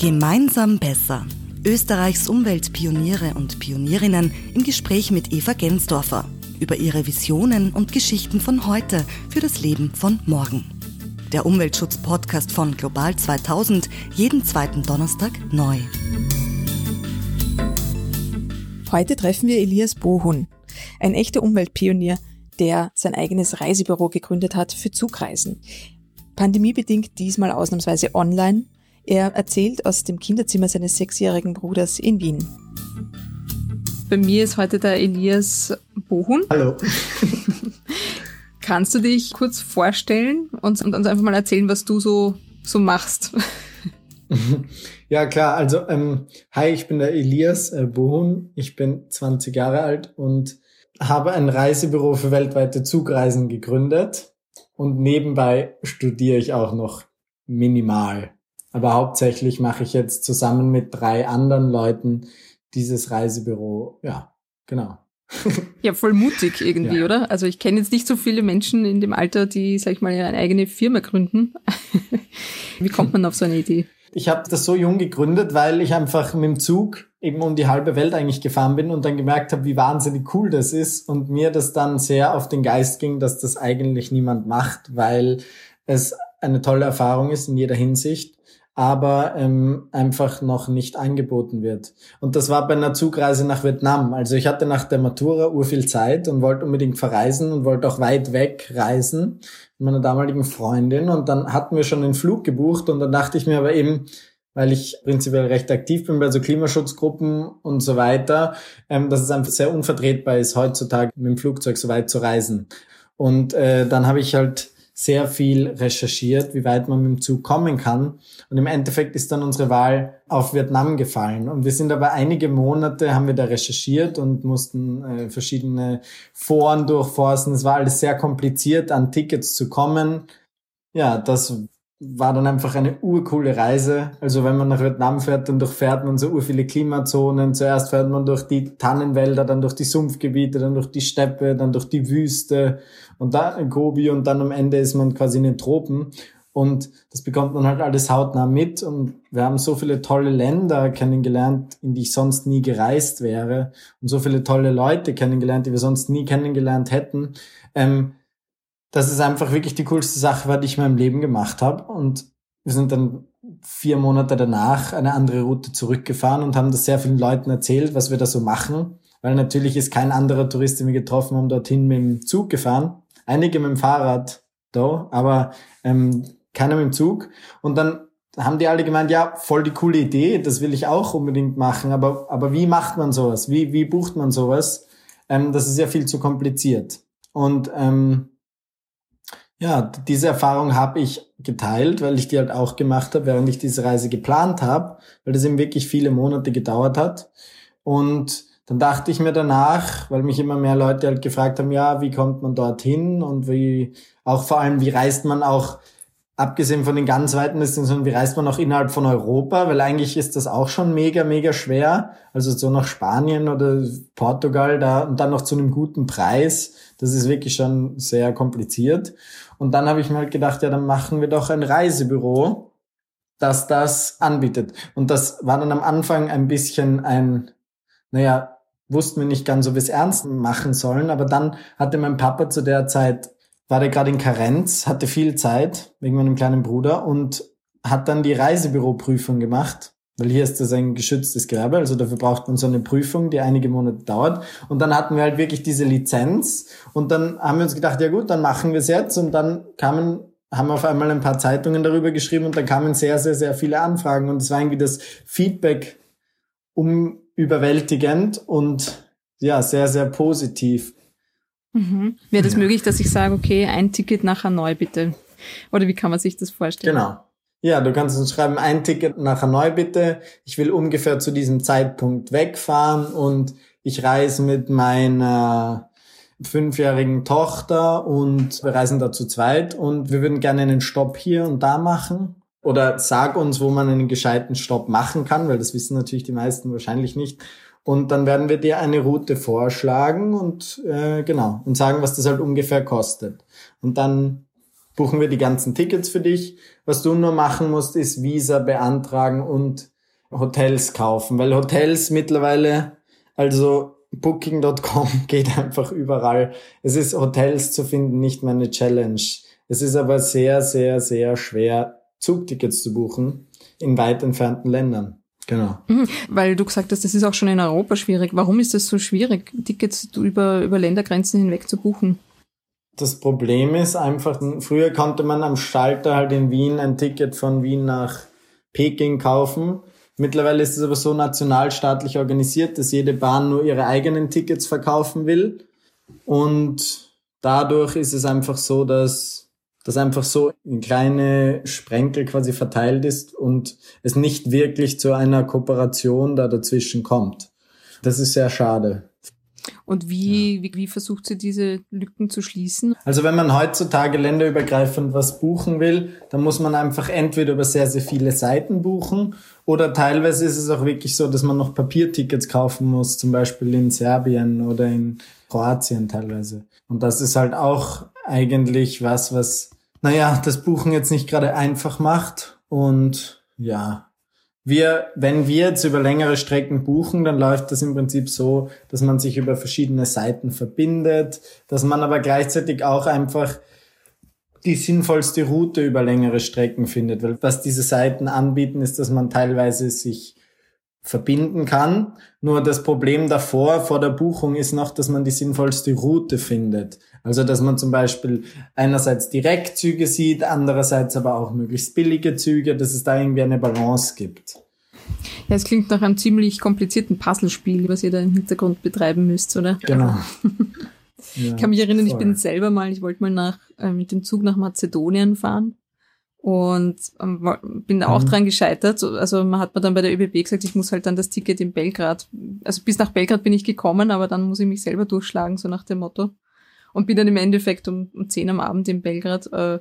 Gemeinsam besser. Österreichs Umweltpioniere und Pionierinnen im Gespräch mit Eva Gensdorfer über ihre Visionen und Geschichten von heute für das Leben von morgen. Der Umweltschutz-Podcast von Global 2000, jeden zweiten Donnerstag neu. Heute treffen wir Elias Bohun, ein echter Umweltpionier, der sein eigenes Reisebüro gegründet hat für Zugreisen. Pandemiebedingt diesmal ausnahmsweise online er erzählt aus dem Kinderzimmer seines sechsjährigen Bruders in Wien. Bei mir ist heute der Elias Bohun. Hallo. Kannst du dich kurz vorstellen und, uns einfach mal erzählen, was du so, so machst? Ja, klar. Also, ähm, hi, ich bin der Elias äh, Bohun. Ich bin 20 Jahre alt und habe ein Reisebüro für weltweite Zugreisen gegründet. Und nebenbei studiere ich auch noch minimal. Aber hauptsächlich mache ich jetzt zusammen mit drei anderen Leuten dieses Reisebüro. Ja, genau. ja, voll mutig irgendwie, ja. oder? Also ich kenne jetzt nicht so viele Menschen in dem Alter, die, sag ich mal, eine eigene Firma gründen. Wie kommt man auf so eine Idee? Ich habe das so jung gegründet, weil ich einfach mit dem Zug eben um die halbe Welt eigentlich gefahren bin und dann gemerkt habe, wie wahnsinnig cool das ist und mir das dann sehr auf den Geist ging, dass das eigentlich niemand macht, weil es eine tolle Erfahrung ist in jeder Hinsicht aber ähm, einfach noch nicht angeboten wird. Und das war bei einer Zugreise nach Vietnam. Also ich hatte nach der Matura ur viel Zeit und wollte unbedingt verreisen und wollte auch weit weg reisen mit meiner damaligen Freundin. Und dann hatten wir schon den Flug gebucht und dann dachte ich mir aber eben, weil ich prinzipiell recht aktiv bin bei so Klimaschutzgruppen und so weiter, ähm, dass es einfach sehr unvertretbar ist, heutzutage mit dem Flugzeug so weit zu reisen. Und äh, dann habe ich halt sehr viel recherchiert, wie weit man mit dem Zug kommen kann. Und im Endeffekt ist dann unsere Wahl auf Vietnam gefallen. Und wir sind aber einige Monate, haben wir da recherchiert und mussten äh, verschiedene Foren durchforsten. Es war alles sehr kompliziert, an Tickets zu kommen. Ja, das war dann einfach eine urcoole Reise. Also wenn man nach Vietnam fährt, dann durchfährt man so ur viele Klimazonen. Zuerst fährt man durch die Tannenwälder, dann durch die Sumpfgebiete, dann durch die Steppe, dann durch die Wüste und dann in Gobi und dann am Ende ist man quasi in den Tropen. Und das bekommt man halt alles hautnah mit. Und wir haben so viele tolle Länder kennengelernt, in die ich sonst nie gereist wäre. Und so viele tolle Leute kennengelernt, die wir sonst nie kennengelernt hätten. Ähm, dass es einfach wirklich die coolste Sache die ich in meinem Leben gemacht habe. Und wir sind dann vier Monate danach eine andere Route zurückgefahren und haben das sehr vielen Leuten erzählt, was wir da so machen. Weil natürlich ist kein anderer Tourist, den wir getroffen haben, dorthin mit dem Zug gefahren. Einige mit dem Fahrrad da, aber ähm, keiner mit dem Zug. Und dann haben die alle gemeint, ja, voll die coole Idee, das will ich auch unbedingt machen, aber, aber wie macht man sowas? Wie, wie bucht man sowas? Ähm, das ist ja viel zu kompliziert. Und ähm, ja, diese Erfahrung habe ich geteilt, weil ich die halt auch gemacht habe, während ich diese Reise geplant habe, weil das eben wirklich viele Monate gedauert hat. Und dann dachte ich mir danach, weil mich immer mehr Leute halt gefragt haben, ja, wie kommt man dorthin und wie, auch vor allem, wie reist man auch abgesehen von den ganz weiten Distanzen, wie reist man auch innerhalb von Europa? Weil eigentlich ist das auch schon mega, mega schwer. Also so nach Spanien oder Portugal da und dann noch zu einem guten Preis. Das ist wirklich schon sehr kompliziert. Und dann habe ich mir halt gedacht, ja, dann machen wir doch ein Reisebüro, das das anbietet. Und das war dann am Anfang ein bisschen ein, naja, wussten wir nicht ganz, ob wir es ernst machen sollen. Aber dann hatte mein Papa zu der Zeit war der gerade in Karenz, hatte viel Zeit wegen meinem kleinen Bruder und hat dann die Reisebüroprüfung gemacht, weil hier ist das ein geschütztes Gewerbe, also dafür braucht man so eine Prüfung, die einige Monate dauert. Und dann hatten wir halt wirklich diese Lizenz und dann haben wir uns gedacht, ja gut, dann machen wir es jetzt und dann kamen haben auf einmal ein paar Zeitungen darüber geschrieben und dann kamen sehr, sehr, sehr viele Anfragen und es war irgendwie das Feedback um überwältigend und ja, sehr, sehr positiv. Mhm. Wäre das möglich, dass ich sage, okay, ein Ticket nachher neu bitte? Oder wie kann man sich das vorstellen? Genau. Ja, du kannst uns schreiben, ein Ticket nachher neu bitte. Ich will ungefähr zu diesem Zeitpunkt wegfahren und ich reise mit meiner fünfjährigen Tochter und wir reisen da zu zweit und wir würden gerne einen Stopp hier und da machen. Oder sag uns, wo man einen gescheiten Stopp machen kann, weil das wissen natürlich die meisten wahrscheinlich nicht. Und dann werden wir dir eine Route vorschlagen und äh, genau und sagen, was das halt ungefähr kostet. Und dann buchen wir die ganzen Tickets für dich. Was du nur machen musst, ist Visa beantragen und Hotels kaufen, weil Hotels mittlerweile, also Booking.com geht einfach überall. Es ist Hotels zu finden, nicht meine Challenge. Es ist aber sehr, sehr, sehr schwer, Zugtickets zu buchen in weit entfernten Ländern. Genau. Mhm, weil du gesagt hast, das ist auch schon in Europa schwierig. Warum ist das so schwierig, Tickets über, über Ländergrenzen hinweg zu buchen? Das Problem ist einfach, früher konnte man am Schalter halt in Wien ein Ticket von Wien nach Peking kaufen. Mittlerweile ist es aber so nationalstaatlich organisiert, dass jede Bahn nur ihre eigenen Tickets verkaufen will. Und dadurch ist es einfach so, dass das einfach so in kleine Sprenkel quasi verteilt ist und es nicht wirklich zu einer Kooperation da dazwischen kommt. Das ist sehr schade. Und wie, ja. wie, wie versucht sie diese Lücken zu schließen? Also wenn man heutzutage länderübergreifend was buchen will, dann muss man einfach entweder über sehr, sehr viele Seiten buchen oder teilweise ist es auch wirklich so, dass man noch Papiertickets kaufen muss, zum Beispiel in Serbien oder in Kroatien teilweise. Und das ist halt auch eigentlich was, was naja, das Buchen jetzt nicht gerade einfach macht. Und ja, wir, wenn wir jetzt über längere Strecken buchen, dann läuft das im Prinzip so, dass man sich über verschiedene Seiten verbindet, dass man aber gleichzeitig auch einfach die sinnvollste Route über längere Strecken findet. Weil was diese Seiten anbieten, ist, dass man teilweise sich verbinden kann. Nur das Problem davor, vor der Buchung, ist noch, dass man die sinnvollste Route findet. Also, dass man zum Beispiel einerseits Direktzüge sieht, andererseits aber auch möglichst billige Züge, dass es da irgendwie eine Balance gibt. Ja, es klingt nach einem ziemlich komplizierten Puzzlespiel, was ihr da im Hintergrund betreiben müsst, oder? Genau. ich kann mich erinnern, ich bin selber mal, ich wollte mal nach, äh, mit dem Zug nach Mazedonien fahren und ähm, bin auch mhm. dran gescheitert. Also man hat mir dann bei der ÖBB gesagt, ich muss halt dann das Ticket in Belgrad, also bis nach Belgrad bin ich gekommen, aber dann muss ich mich selber durchschlagen, so nach dem Motto. Und bin dann im Endeffekt um, um 10 am Abend in Belgrad äh,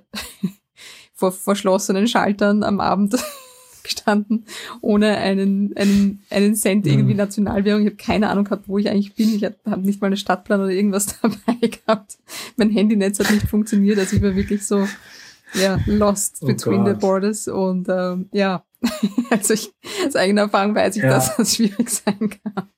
vor verschlossenen Schaltern am Abend gestanden, ohne einen, einen, einen Cent mhm. irgendwie Nationalwährung. Ich habe keine Ahnung gehabt, wo ich eigentlich bin. Ich habe nicht mal einen Stadtplan oder irgendwas dabei gehabt. Mein Handynetz hat nicht funktioniert. Also ich war wirklich so ja, lost oh between God. the borders. Und ähm, ja, also ich, aus eigener Erfahrung weiß ich, ja. dass das schwierig sein kann.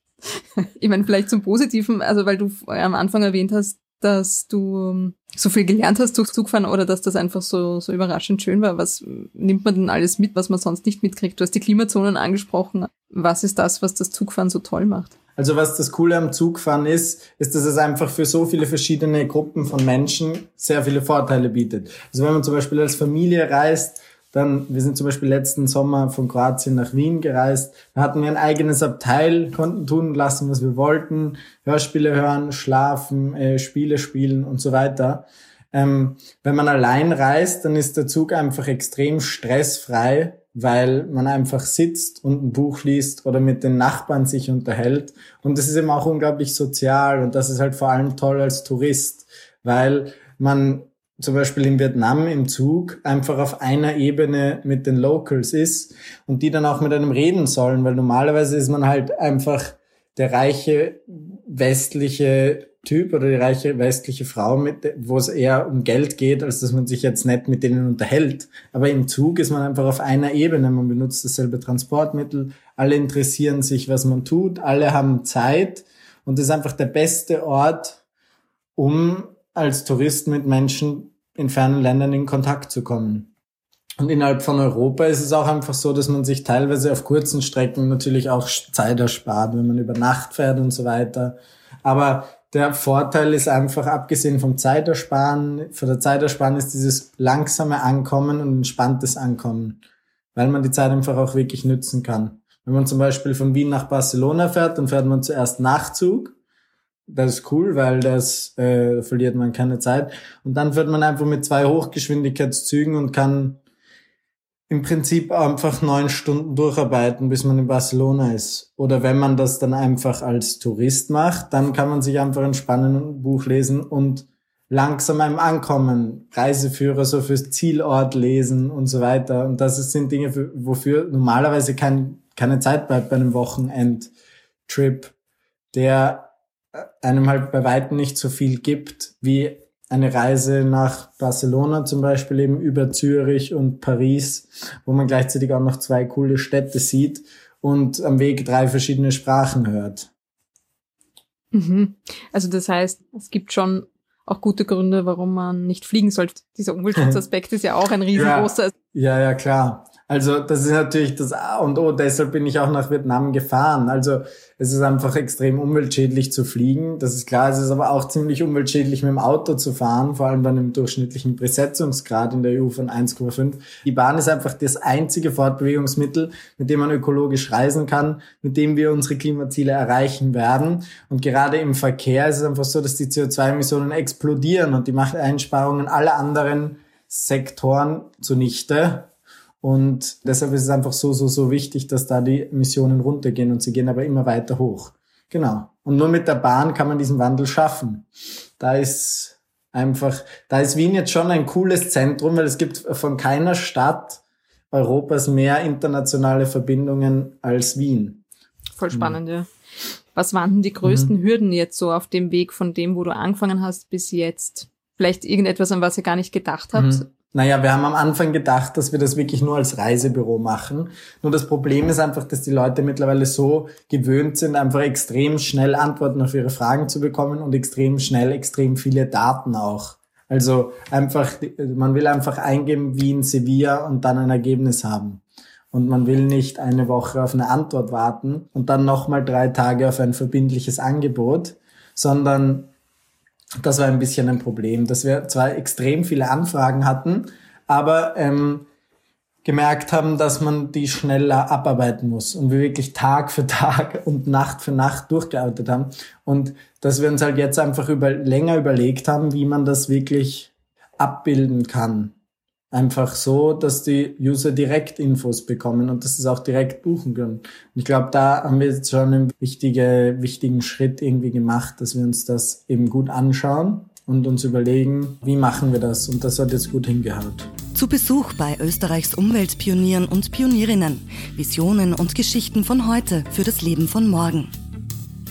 Ich meine, vielleicht zum Positiven, also weil du am Anfang erwähnt hast, dass du ähm, so viel gelernt hast durch Zugfahren oder dass das einfach so, so überraschend schön war. Was nimmt man denn alles mit, was man sonst nicht mitkriegt? Du hast die Klimazonen angesprochen. Was ist das, was das Zugfahren so toll macht? Also was das Coole am Zugfahren ist, ist, dass es einfach für so viele verschiedene Gruppen von Menschen sehr viele Vorteile bietet. Also wenn man zum Beispiel als Familie reist, dann, wir sind zum Beispiel letzten Sommer von Kroatien nach Wien gereist. Da hatten wir ein eigenes Abteil, konnten tun und lassen, was wir wollten. Hörspiele hören, schlafen, äh, Spiele spielen und so weiter. Ähm, wenn man allein reist, dann ist der Zug einfach extrem stressfrei weil man einfach sitzt und ein Buch liest oder mit den Nachbarn sich unterhält. Und das ist eben auch unglaublich sozial und das ist halt vor allem toll als Tourist, weil man zum Beispiel in Vietnam im Zug einfach auf einer Ebene mit den Locals ist und die dann auch mit einem reden sollen, weil normalerweise ist man halt einfach der reiche westliche Typ oder die reiche westliche Frau, mit, wo es eher um Geld geht, als dass man sich jetzt nett mit denen unterhält. Aber im Zug ist man einfach auf einer Ebene. Man benutzt dasselbe Transportmittel. Alle interessieren sich, was man tut. Alle haben Zeit. Und das ist einfach der beste Ort, um als Tourist mit Menschen in fernen Ländern in Kontakt zu kommen. Und innerhalb von Europa ist es auch einfach so, dass man sich teilweise auf kurzen Strecken natürlich auch Zeit erspart, wenn man über Nacht fährt und so weiter. Aber der Vorteil ist einfach, abgesehen vom Zeitersparen, von der Zeitersparnis dieses langsame Ankommen und entspanntes Ankommen, weil man die Zeit einfach auch wirklich nützen kann. Wenn man zum Beispiel von Wien nach Barcelona fährt, dann fährt man zuerst Nachtzug. Das ist cool, weil das äh, verliert man keine Zeit. Und dann fährt man einfach mit zwei Hochgeschwindigkeitszügen und kann im Prinzip einfach neun Stunden durcharbeiten, bis man in Barcelona ist. Oder wenn man das dann einfach als Tourist macht, dann kann man sich einfach entspannen und ein Buch lesen und langsam einem Ankommen, Reiseführer so fürs Zielort lesen und so weiter. Und das sind Dinge, wofür normalerweise kein, keine Zeit bleibt bei einem Wochenendtrip, der einem halt bei weitem nicht so viel gibt wie eine Reise nach Barcelona zum Beispiel eben über Zürich und Paris, wo man gleichzeitig auch noch zwei coole Städte sieht und am Weg drei verschiedene Sprachen hört. Mhm. Also das heißt, es gibt schon auch gute Gründe, warum man nicht fliegen sollte. Dieser Umweltschutzaspekt ist ja auch ein riesengroßer. Ja, ja, ja, klar. Also das ist natürlich das A und O. Deshalb bin ich auch nach Vietnam gefahren. Also es ist einfach extrem umweltschädlich zu fliegen. Das ist klar. Es ist aber auch ziemlich umweltschädlich mit dem Auto zu fahren, vor allem bei einem durchschnittlichen Besetzungsgrad in der EU von 1,5. Die Bahn ist einfach das einzige Fortbewegungsmittel, mit dem man ökologisch reisen kann, mit dem wir unsere Klimaziele erreichen werden. Und gerade im Verkehr ist es einfach so, dass die CO2-Emissionen explodieren und die macht Einsparungen aller anderen Sektoren zunichte. Und deshalb ist es einfach so, so, so wichtig, dass da die Emissionen runtergehen und sie gehen aber immer weiter hoch. Genau. Und nur mit der Bahn kann man diesen Wandel schaffen. Da ist einfach, da ist Wien jetzt schon ein cooles Zentrum, weil es gibt von keiner Stadt Europas mehr internationale Verbindungen als Wien. Voll spannend, mhm. ja. Was waren denn die größten mhm. Hürden jetzt so auf dem Weg von dem, wo du angefangen hast, bis jetzt? Vielleicht irgendetwas, an was ihr gar nicht gedacht habt? Mhm. Naja, wir haben am Anfang gedacht, dass wir das wirklich nur als Reisebüro machen. Nur das Problem ist einfach, dass die Leute mittlerweile so gewöhnt sind, einfach extrem schnell Antworten auf ihre Fragen zu bekommen und extrem schnell extrem viele Daten auch. Also einfach, man will einfach eingeben wie in Sevilla und dann ein Ergebnis haben. Und man will nicht eine Woche auf eine Antwort warten und dann nochmal drei Tage auf ein verbindliches Angebot, sondern das war ein bisschen ein Problem, dass wir zwar extrem viele Anfragen hatten, aber ähm, gemerkt haben, dass man die schneller abarbeiten muss und wir wirklich Tag für Tag und Nacht für Nacht durchgearbeitet haben und dass wir uns halt jetzt einfach über, länger überlegt haben, wie man das wirklich abbilden kann. Einfach so, dass die User direkt Infos bekommen und dass sie es auch direkt buchen können. Und ich glaube, da haben wir jetzt schon einen wichtige, wichtigen Schritt irgendwie gemacht, dass wir uns das eben gut anschauen und uns überlegen, wie machen wir das? Und das hat jetzt gut hingehört. Zu Besuch bei Österreichs Umweltpionieren und Pionierinnen. Visionen und Geschichten von heute für das Leben von morgen.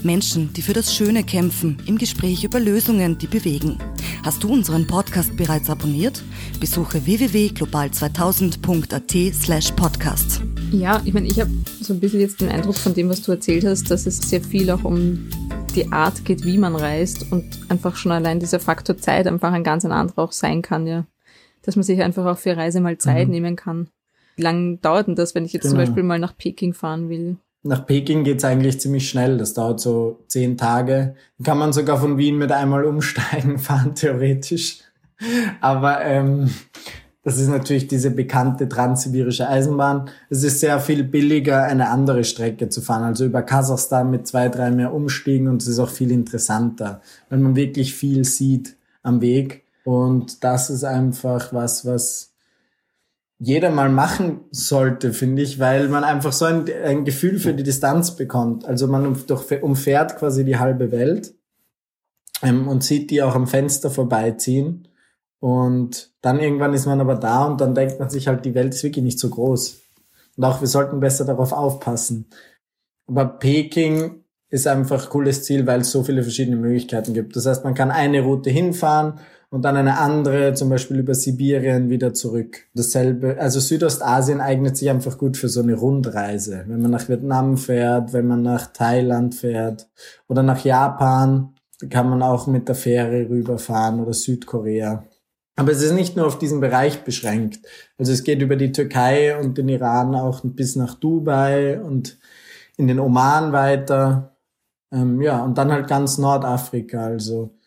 Menschen, die für das Schöne kämpfen, im Gespräch über Lösungen, die bewegen. Hast du unseren Podcast bereits abonniert? Besuche www.global2000.at slash podcast. Ja, ich meine, ich habe so ein bisschen jetzt den Eindruck von dem, was du erzählt hast, dass es sehr viel auch um die Art geht, wie man reist und einfach schon allein dieser Faktor Zeit einfach ein ganz ein anderer auch sein kann, ja. Dass man sich einfach auch für Reise mal Zeit mhm. nehmen kann. Wie lange dauert denn das, wenn ich jetzt genau. zum Beispiel mal nach Peking fahren will? Nach Peking geht's eigentlich ziemlich schnell. Das dauert so zehn Tage. Kann man sogar von Wien mit einmal umsteigen fahren, theoretisch. Aber ähm, das ist natürlich diese bekannte transsibirische Eisenbahn. Es ist sehr viel billiger, eine andere Strecke zu fahren. Also über Kasachstan mit zwei, drei mehr umstiegen und es ist auch viel interessanter, weil man wirklich viel sieht am Weg. Und das ist einfach was, was jeder mal machen sollte, finde ich, weil man einfach so ein, ein Gefühl für die Distanz bekommt. Also man umfährt quasi die halbe Welt ähm, und sieht die auch am Fenster vorbeiziehen. Und dann irgendwann ist man aber da und dann denkt man sich halt, die Welt ist wirklich nicht so groß. Und auch wir sollten besser darauf aufpassen. Aber Peking ist einfach ein cooles Ziel, weil es so viele verschiedene Möglichkeiten gibt. Das heißt, man kann eine Route hinfahren und dann eine andere, zum Beispiel über Sibirien wieder zurück. Dasselbe, also Südostasien eignet sich einfach gut für so eine Rundreise. Wenn man nach Vietnam fährt, wenn man nach Thailand fährt oder nach Japan, kann man auch mit der Fähre rüberfahren oder Südkorea. Aber es ist nicht nur auf diesen Bereich beschränkt. Also es geht über die Türkei und den Iran auch bis nach Dubai und in den Oman weiter. Ähm, ja, und dann halt ganz Nordafrika, also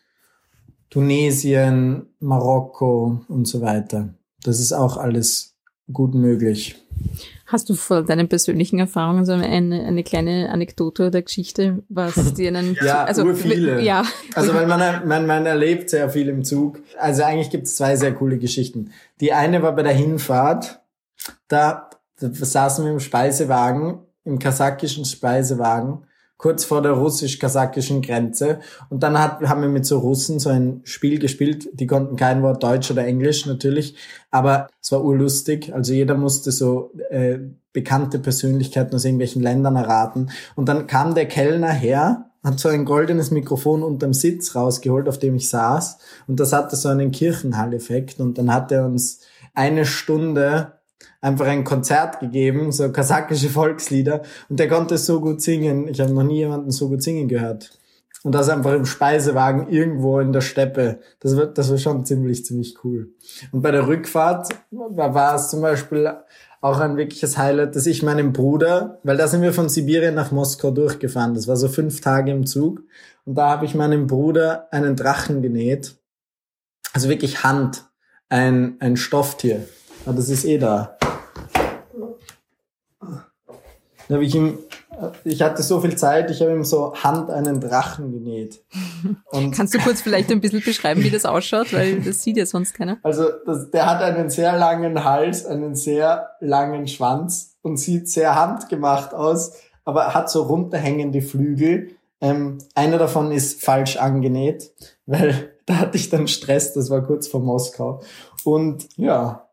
Tunesien, Marokko und so weiter. Das ist auch alles gut möglich. Hast du vor deinen persönlichen Erfahrungen so eine, eine kleine Anekdote oder Geschichte, was dir einen... ja, also, viele. Ja. Also weil man, man, man erlebt sehr viel im Zug. Also eigentlich gibt es zwei sehr coole Geschichten. Die eine war bei der Hinfahrt. Da, da saßen wir im Speisewagen, im kasachischen Speisewagen kurz vor der russisch-kasachischen Grenze. Und dann hat, haben wir mit so Russen so ein Spiel gespielt. Die konnten kein Wort Deutsch oder Englisch natürlich, aber es war urlustig. Also jeder musste so äh, bekannte Persönlichkeiten aus irgendwelchen Ländern erraten. Und dann kam der Kellner her hat so ein goldenes Mikrofon unterm Sitz rausgeholt, auf dem ich saß. Und das hatte so einen Kirchenhall-Effekt. Und dann hat er uns eine Stunde einfach ein Konzert gegeben, so kasachische Volkslieder. Und der konnte so gut singen. Ich habe noch nie jemanden so gut singen gehört. Und das einfach im Speisewagen irgendwo in der Steppe. Das wird, das war schon ziemlich, ziemlich cool. Und bei der Rückfahrt war es zum Beispiel auch ein wirkliches Highlight, dass ich meinem Bruder, weil da sind wir von Sibirien nach Moskau durchgefahren. Das war so fünf Tage im Zug. Und da habe ich meinem Bruder einen Drachen genäht. Also wirklich Hand. Ein, ein Stofftier. Aber das ist eh da. Da habe ich ihm ich hatte so viel Zeit, ich habe ihm so Hand einen Drachen genäht. Und Kannst du kurz vielleicht ein bisschen beschreiben, wie das ausschaut, weil das sieht ja sonst keiner. Also das, der hat einen sehr langen Hals, einen sehr langen Schwanz und sieht sehr handgemacht aus, aber hat so runterhängende Flügel. Ähm, einer davon ist falsch angenäht, weil da hatte ich dann Stress, das war kurz vor Moskau. Und ja,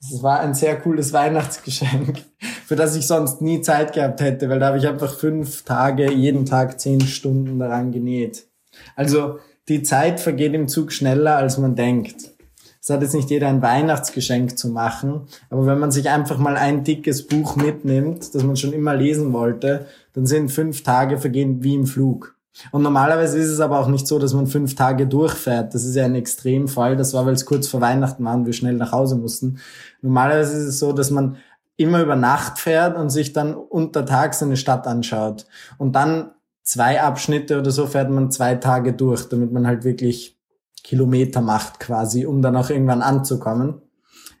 es war ein sehr cooles Weihnachtsgeschenk, für das ich sonst nie Zeit gehabt hätte, weil da habe ich einfach fünf Tage, jeden Tag zehn Stunden daran genäht. Also die Zeit vergeht im Zug schneller, als man denkt. Es hat jetzt nicht jeder ein Weihnachtsgeschenk zu machen, aber wenn man sich einfach mal ein dickes Buch mitnimmt, das man schon immer lesen wollte, dann sind fünf Tage vergehen wie im Flug. Und normalerweise ist es aber auch nicht so, dass man fünf Tage durchfährt. Das ist ja ein Extremfall. Das war, weil es kurz vor Weihnachten war und wir schnell nach Hause mussten. Normalerweise ist es so, dass man immer über Nacht fährt und sich dann untertags eine Stadt anschaut. Und dann zwei Abschnitte oder so fährt man zwei Tage durch, damit man halt wirklich Kilometer macht quasi, um dann auch irgendwann anzukommen.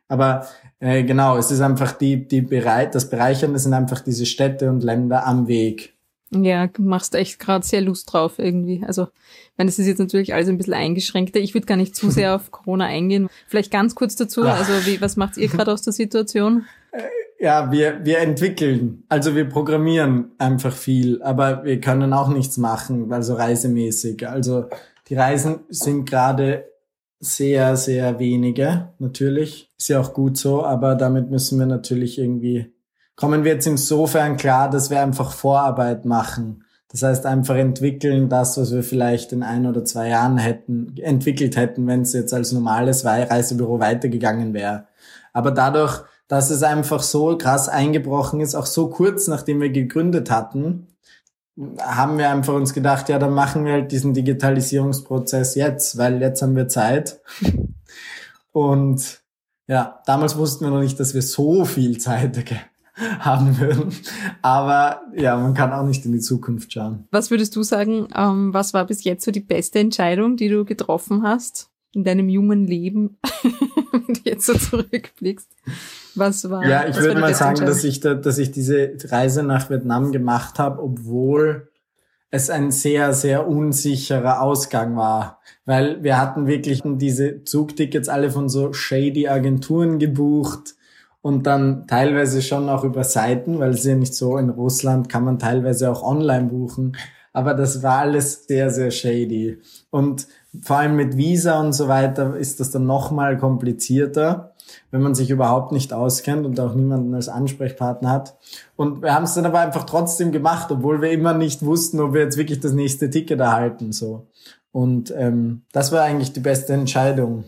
Aber äh, genau, es ist einfach die, die bereit, das Bereichernde sind einfach diese Städte und Länder am Weg. Ja, machst echt gerade sehr Lust drauf irgendwie. Also, ich meine, das ist jetzt natürlich alles ein bisschen eingeschränkter. Ich würde gar nicht zu sehr auf Corona eingehen. Vielleicht ganz kurz dazu. Also, wie, was macht ihr gerade aus der Situation? Äh, ja, wir, wir entwickeln. Also wir programmieren einfach viel, aber wir können auch nichts machen, also reisemäßig. Also die Reisen sind gerade sehr, sehr wenige, natürlich. Ist ja auch gut so, aber damit müssen wir natürlich irgendwie kommen wir jetzt insofern klar, dass wir einfach Vorarbeit machen. Das heißt, einfach entwickeln das, was wir vielleicht in ein oder zwei Jahren hätten, entwickelt hätten, wenn es jetzt als normales Reisebüro weitergegangen wäre. Aber dadurch, dass es einfach so krass eingebrochen ist, auch so kurz nachdem wir gegründet hatten, haben wir einfach uns gedacht, ja, dann machen wir halt diesen Digitalisierungsprozess jetzt, weil jetzt haben wir Zeit. Und ja, damals wussten wir noch nicht, dass wir so viel Zeit haben würden. Aber ja, man kann auch nicht in die Zukunft schauen. Was würdest du sagen, ähm, was war bis jetzt so die beste Entscheidung, die du getroffen hast in deinem jungen Leben, wenn du jetzt so zurückblickst? Was war? Ja, ich würde mal sagen, dass ich, da, dass ich diese Reise nach Vietnam gemacht habe, obwohl es ein sehr, sehr unsicherer Ausgang war. Weil wir hatten wirklich diese Zugtickets alle von so shady Agenturen gebucht und dann teilweise schon auch über Seiten, weil es ja nicht so in Russland kann man teilweise auch online buchen. Aber das war alles sehr, sehr shady. Und vor allem mit Visa und so weiter ist das dann nochmal komplizierter, wenn man sich überhaupt nicht auskennt und auch niemanden als Ansprechpartner hat. Und wir haben es dann aber einfach trotzdem gemacht, obwohl wir immer nicht wussten, ob wir jetzt wirklich das nächste Ticket erhalten. So. Und ähm, das war eigentlich die beste Entscheidung.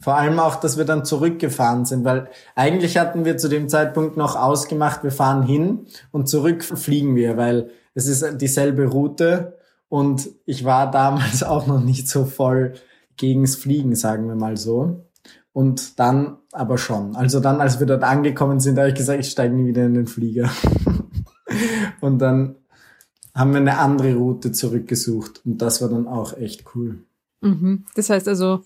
Vor allem auch, dass wir dann zurückgefahren sind, weil eigentlich hatten wir zu dem Zeitpunkt noch ausgemacht, wir fahren hin und zurück fliegen wir, weil es ist dieselbe Route und ich war damals auch noch nicht so voll gegens Fliegen, sagen wir mal so. Und dann aber schon. Also dann, als wir dort angekommen sind, habe ich gesagt, ich steige nie wieder in den Flieger. und dann haben wir eine andere Route zurückgesucht und das war dann auch echt cool. Mhm. Das heißt also,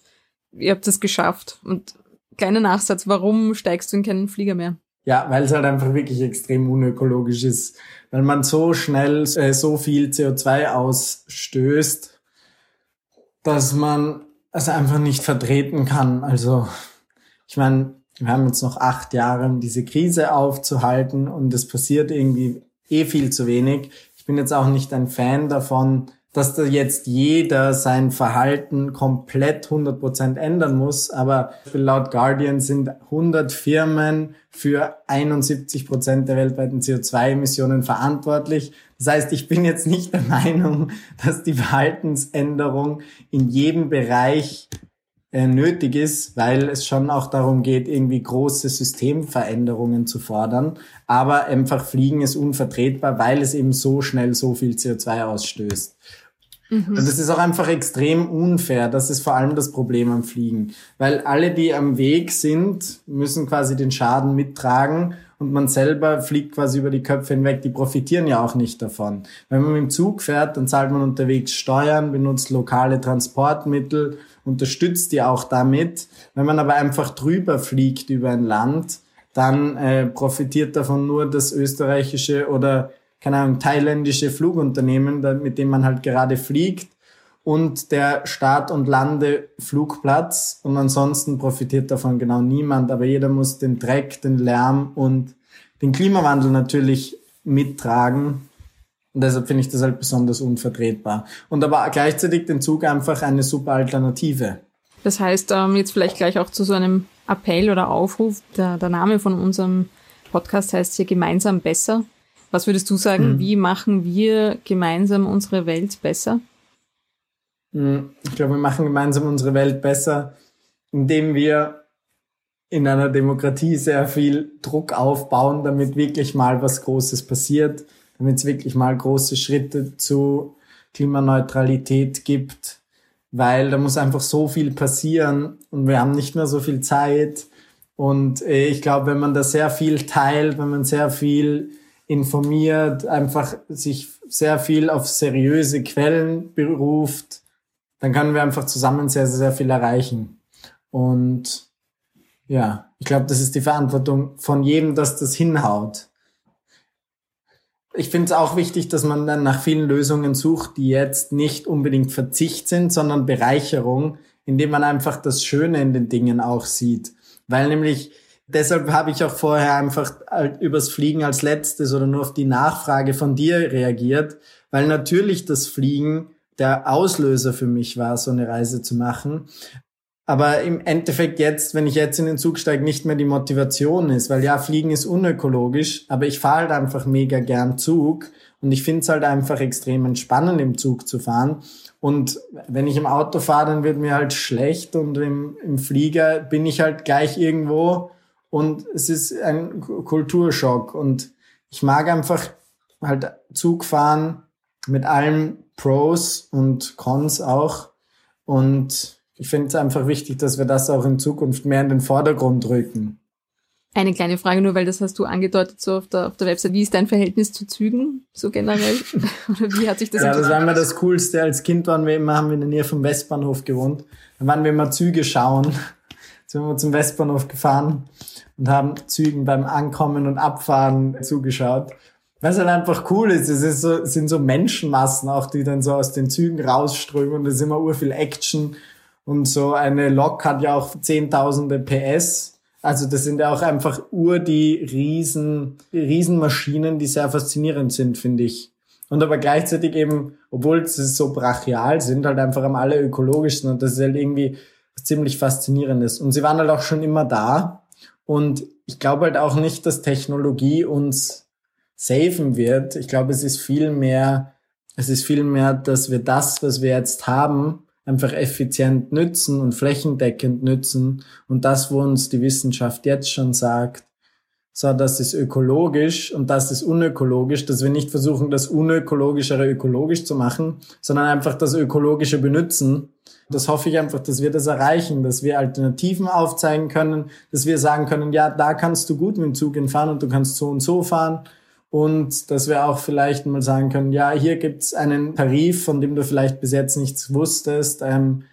ihr habt es geschafft. Und kleiner Nachsatz, warum steigst du in keinen Flieger mehr? Ja, weil es halt einfach wirklich extrem unökologisch ist. Weil man so schnell äh, so viel CO2 ausstößt, dass man es einfach nicht vertreten kann. Also, ich meine, wir haben jetzt noch acht Jahre, um diese Krise aufzuhalten und es passiert irgendwie eh viel zu wenig. Ich bin jetzt auch nicht ein Fan davon, dass da jetzt jeder sein Verhalten komplett 100% ändern muss. Aber laut Guardian sind 100 Firmen für 71% der weltweiten CO2-Emissionen verantwortlich. Das heißt, ich bin jetzt nicht der Meinung, dass die Verhaltensänderung in jedem Bereich äh, nötig ist, weil es schon auch darum geht, irgendwie große Systemveränderungen zu fordern. Aber einfach Fliegen ist unvertretbar, weil es eben so schnell so viel CO2 ausstößt. Mhm. Und das ist auch einfach extrem unfair. Das ist vor allem das Problem am Fliegen. Weil alle, die am Weg sind, müssen quasi den Schaden mittragen und man selber fliegt quasi über die Köpfe hinweg. Die profitieren ja auch nicht davon. Wenn man mit dem Zug fährt, dann zahlt man unterwegs Steuern, benutzt lokale Transportmittel, unterstützt die auch damit. Wenn man aber einfach drüber fliegt über ein Land, dann äh, profitiert davon nur das österreichische oder keine Ahnung, thailändische Flugunternehmen, mit dem man halt gerade fliegt und der Start- und Landeflugplatz und ansonsten profitiert davon genau niemand, aber jeder muss den Dreck, den Lärm und den Klimawandel natürlich mittragen. Und deshalb finde ich das halt besonders unvertretbar. Und aber gleichzeitig den Zug einfach eine super Alternative. Das heißt, ähm, jetzt vielleicht gleich auch zu so einem Appell oder Aufruf. Der, der Name von unserem Podcast heißt hier gemeinsam besser. Was würdest du sagen, mhm. wie machen wir gemeinsam unsere Welt besser? Hm, ich glaube, wir machen gemeinsam unsere Welt besser, indem wir in einer Demokratie sehr viel Druck aufbauen, damit wirklich mal was Großes passiert, damit es wirklich mal große Schritte zu Klimaneutralität gibt, weil da muss einfach so viel passieren und wir haben nicht mehr so viel Zeit. Und äh, ich glaube, wenn man da sehr viel teilt, wenn man sehr viel informiert, einfach sich sehr viel auf seriöse Quellen beruft, dann können wir einfach zusammen sehr, sehr, sehr viel erreichen. Und ja, ich glaube, das ist die Verantwortung von jedem, dass das hinhaut. Ich finde es auch wichtig, dass man dann nach vielen Lösungen sucht, die jetzt nicht unbedingt Verzicht sind, sondern Bereicherung, indem man einfach das Schöne in den Dingen auch sieht. Weil nämlich Deshalb habe ich auch vorher einfach übers Fliegen als letztes oder nur auf die Nachfrage von dir reagiert, weil natürlich das Fliegen der Auslöser für mich war, so eine Reise zu machen. Aber im Endeffekt jetzt, wenn ich jetzt in den Zug steige, nicht mehr die Motivation ist, weil ja, Fliegen ist unökologisch, aber ich fahre halt einfach mega gern Zug und ich finde es halt einfach extrem entspannend, im Zug zu fahren. Und wenn ich im Auto fahre, dann wird mir halt schlecht und im, im Flieger bin ich halt gleich irgendwo und es ist ein Kulturschock und ich mag einfach halt Zug fahren mit allen Pros und Cons auch und ich finde es einfach wichtig, dass wir das auch in Zukunft mehr in den Vordergrund rücken. Eine kleine Frage nur, weil das hast du angedeutet so auf der, auf der Website. Wie ist dein Verhältnis zu Zügen so generell? Oder wie hat sich das Ja, das war immer das Coolste. Als Kind waren wir immer, haben wir in der Nähe vom Westbahnhof gewohnt. Dann waren wir immer Züge schauen. Sind wir zum Westbahnhof gefahren und haben Zügen beim Ankommen und Abfahren zugeschaut. Was halt einfach cool ist, es ist so, sind so Menschenmassen auch, die dann so aus den Zügen rausströmen und es ist immer ur viel Action und so eine Lok hat ja auch zehntausende PS. Also das sind ja auch einfach ur die riesen, Riesenmaschinen, die sehr faszinierend sind, finde ich. Und aber gleichzeitig eben, obwohl sie so brachial sind, halt einfach am alle ökologischsten und das ist halt irgendwie ziemlich faszinierendes. Und sie waren halt auch schon immer da. Und ich glaube halt auch nicht, dass Technologie uns safen wird. Ich glaube, es ist viel mehr, es ist viel mehr, dass wir das, was wir jetzt haben, einfach effizient nützen und flächendeckend nützen. Und das, wo uns die Wissenschaft jetzt schon sagt, so, das ist ökologisch und das ist unökologisch, dass wir nicht versuchen, das Unökologischere ökologisch zu machen, sondern einfach das Ökologische benutzen. Das hoffe ich einfach, dass wir das erreichen, dass wir Alternativen aufzeigen können, dass wir sagen können, ja, da kannst du gut mit dem Zug fahren und du kannst so und so fahren. Und dass wir auch vielleicht mal sagen können, ja, hier gibt's einen Tarif, von dem du vielleicht bis jetzt nichts wusstest. Ähm,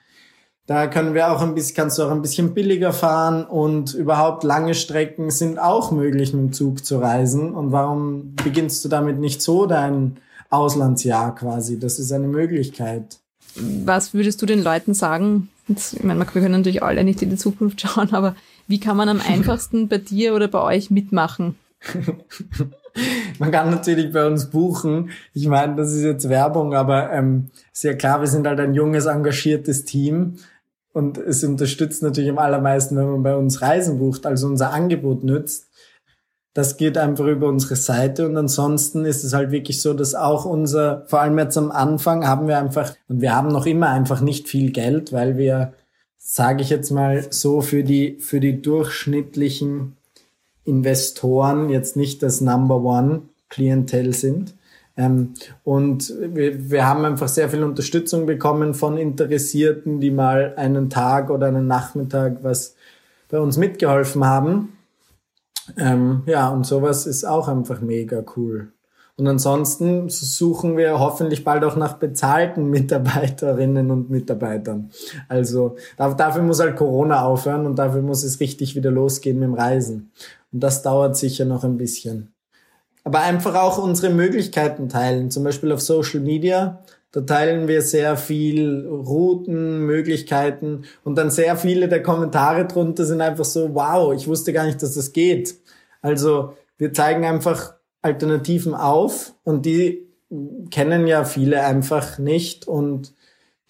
da können wir auch ein bisschen, kannst du auch ein bisschen billiger fahren und überhaupt lange Strecken sind auch möglich, mit dem Zug zu reisen. Und warum beginnst du damit nicht so dein Auslandsjahr quasi? Das ist eine Möglichkeit. Was würdest du den Leuten sagen? ich meine, wir können natürlich alle nicht in die Zukunft schauen, aber wie kann man am einfachsten bei dir oder bei euch mitmachen? Man kann natürlich bei uns buchen. Ich meine, das ist jetzt Werbung, aber ähm, sehr klar, wir sind halt ein junges, engagiertes Team. Und es unterstützt natürlich am allermeisten, wenn man bei uns Reisen bucht, also unser Angebot nützt. Das geht einfach über unsere Seite und ansonsten ist es halt wirklich so, dass auch unser, vor allem jetzt am Anfang haben wir einfach, und wir haben noch immer einfach nicht viel Geld, weil wir, sage ich jetzt mal so, für die, für die durchschnittlichen Investoren jetzt nicht das Number One Klientel sind. Ähm, und wir, wir haben einfach sehr viel Unterstützung bekommen von Interessierten, die mal einen Tag oder einen Nachmittag was bei uns mitgeholfen haben. Ähm, ja, und sowas ist auch einfach mega cool. Und ansonsten suchen wir hoffentlich bald auch nach bezahlten Mitarbeiterinnen und Mitarbeitern. Also dafür muss halt Corona aufhören und dafür muss es richtig wieder losgehen mit dem Reisen. Und das dauert sicher noch ein bisschen. Aber einfach auch unsere Möglichkeiten teilen. Zum Beispiel auf Social Media. Da teilen wir sehr viel Routen, Möglichkeiten und dann sehr viele der Kommentare drunter sind einfach so, wow, ich wusste gar nicht, dass das geht. Also wir zeigen einfach Alternativen auf und die kennen ja viele einfach nicht und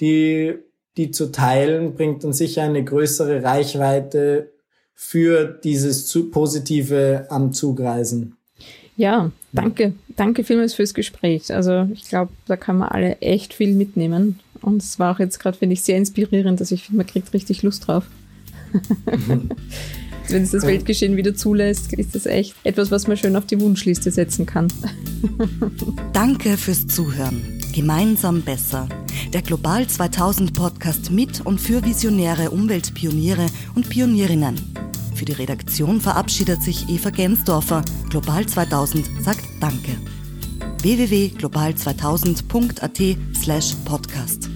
die, die zu teilen bringt dann sicher eine größere Reichweite für dieses positive am Zugreisen. Ja, danke. Danke vielmals fürs Gespräch. Also ich glaube, da kann man alle echt viel mitnehmen. Und es war auch jetzt gerade, finde ich, sehr inspirierend, dass ich finde, man kriegt richtig Lust drauf. Wenn es das Weltgeschehen wieder zulässt, ist das echt etwas, was man schön auf die Wunschliste setzen kann. Danke fürs Zuhören. Gemeinsam besser. Der Global 2000 Podcast mit und für visionäre Umweltpioniere und Pionierinnen. Für die Redaktion verabschiedet sich Eva Gensdorfer. Global 2000 sagt Danke. www.global2000.at slash podcast.